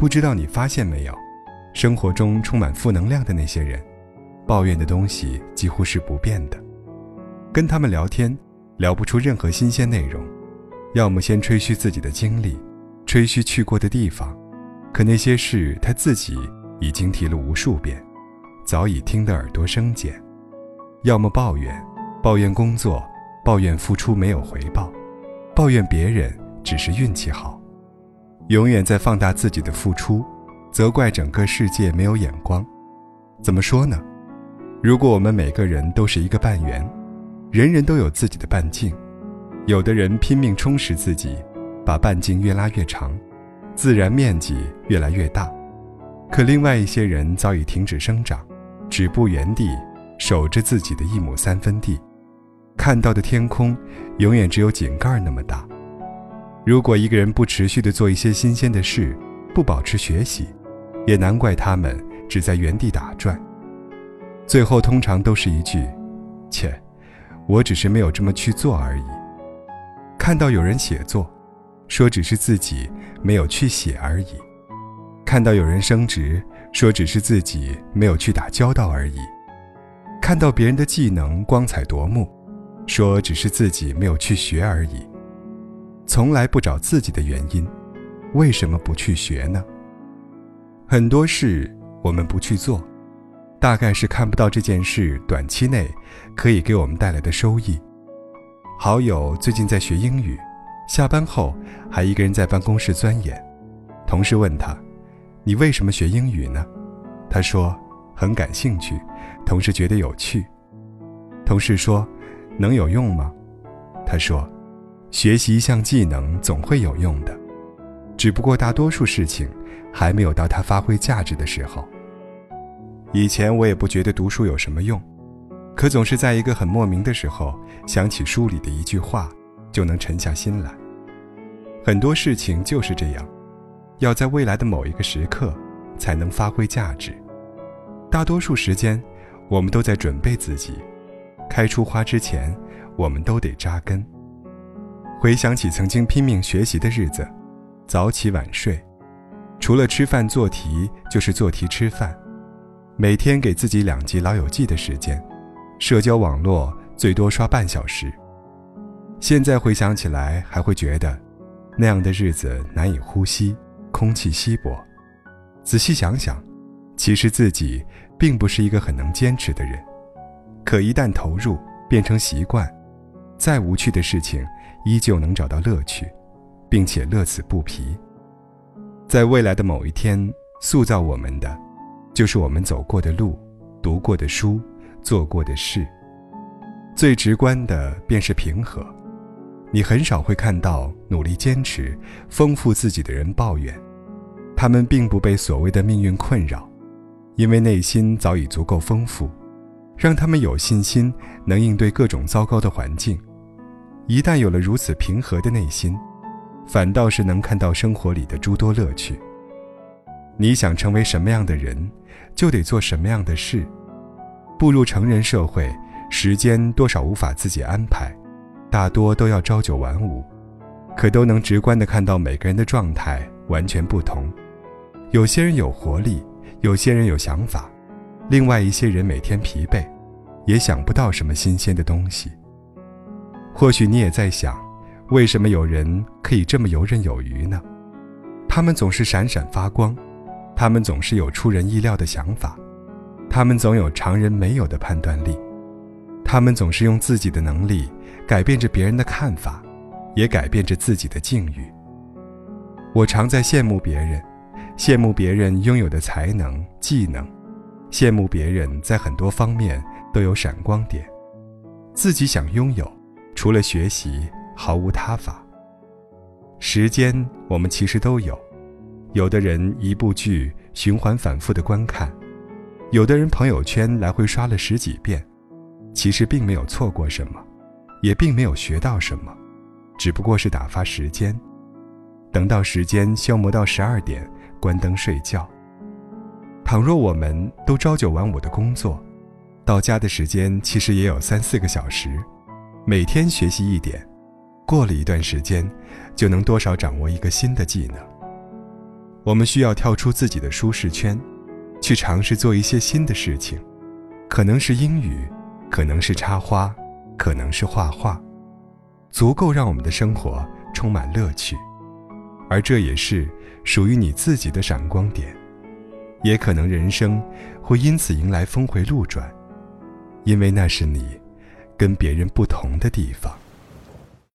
不知道你发现没有，生活中充满负能量的那些人，抱怨的东西几乎是不变的。跟他们聊天，聊不出任何新鲜内容，要么先吹嘘自己的经历，吹嘘去过的地方，可那些事他自己已经提了无数遍，早已听得耳朵生茧；要么抱怨，抱怨工作，抱怨付出没有回报，抱怨别人只是运气好，永远在放大自己的付出，责怪整个世界没有眼光。怎么说呢？如果我们每个人都是一个半圆。人人都有自己的半径，有的人拼命充实自己，把半径越拉越长，自然面积越来越大。可另外一些人早已停止生长，止步原地，守着自己的一亩三分地，看到的天空永远只有井盖那么大。如果一个人不持续的做一些新鲜的事，不保持学习，也难怪他们只在原地打转。最后通常都是一句：“切。”我只是没有这么去做而已。看到有人写作，说只是自己没有去写而已；看到有人升职，说只是自己没有去打交道而已；看到别人的技能光彩夺目，说只是自己没有去学而已。从来不找自己的原因，为什么不去学呢？很多事我们不去做。大概是看不到这件事短期内可以给我们带来的收益。好友最近在学英语，下班后还一个人在办公室钻研。同事问他：“你为什么学英语呢？”他说：“很感兴趣，同事觉得有趣。”同事说：“能有用吗？”他说：“学习一项技能总会有用的，只不过大多数事情还没有到它发挥价值的时候。”以前我也不觉得读书有什么用，可总是在一个很莫名的时候想起书里的一句话，就能沉下心来。很多事情就是这样，要在未来的某一个时刻才能发挥价值。大多数时间，我们都在准备自己，开出花之前，我们都得扎根。回想起曾经拼命学习的日子，早起晚睡，除了吃饭做题，就是做题吃饭。每天给自己两集《老友记》的时间，社交网络最多刷半小时。现在回想起来，还会觉得那样的日子难以呼吸，空气稀薄。仔细想想，其实自己并不是一个很能坚持的人。可一旦投入，变成习惯，再无趣的事情依旧能找到乐趣，并且乐此不疲。在未来的某一天，塑造我们的。就是我们走过的路，读过的书，做过的事。最直观的便是平和。你很少会看到努力坚持、丰富自己的人抱怨，他们并不被所谓的命运困扰，因为内心早已足够丰富，让他们有信心能应对各种糟糕的环境。一旦有了如此平和的内心，反倒是能看到生活里的诸多乐趣。你想成为什么样的人，就得做什么样的事。步入成人社会，时间多少无法自己安排，大多都要朝九晚五，可都能直观的看到每个人的状态完全不同。有些人有活力，有些人有想法，另外一些人每天疲惫，也想不到什么新鲜的东西。或许你也在想，为什么有人可以这么游刃有余呢？他们总是闪闪发光。他们总是有出人意料的想法，他们总有常人没有的判断力，他们总是用自己的能力改变着别人的看法，也改变着自己的境遇。我常在羡慕别人，羡慕别人拥有的才能、技能，羡慕别人在很多方面都有闪光点，自己想拥有，除了学习毫无他法。时间，我们其实都有。有的人一部剧循环反复的观看，有的人朋友圈来回刷了十几遍，其实并没有错过什么，也并没有学到什么，只不过是打发时间。等到时间消磨到十二点，关灯睡觉。倘若我们都朝九晚五的工作，到家的时间其实也有三四个小时，每天学习一点，过了一段时间，就能多少掌握一个新的技能。我们需要跳出自己的舒适圈，去尝试做一些新的事情，可能是英语，可能是插花，可能是画画，足够让我们的生活充满乐趣。而这也是属于你自己的闪光点，也可能人生会因此迎来峰回路转，因为那是你跟别人不同的地方。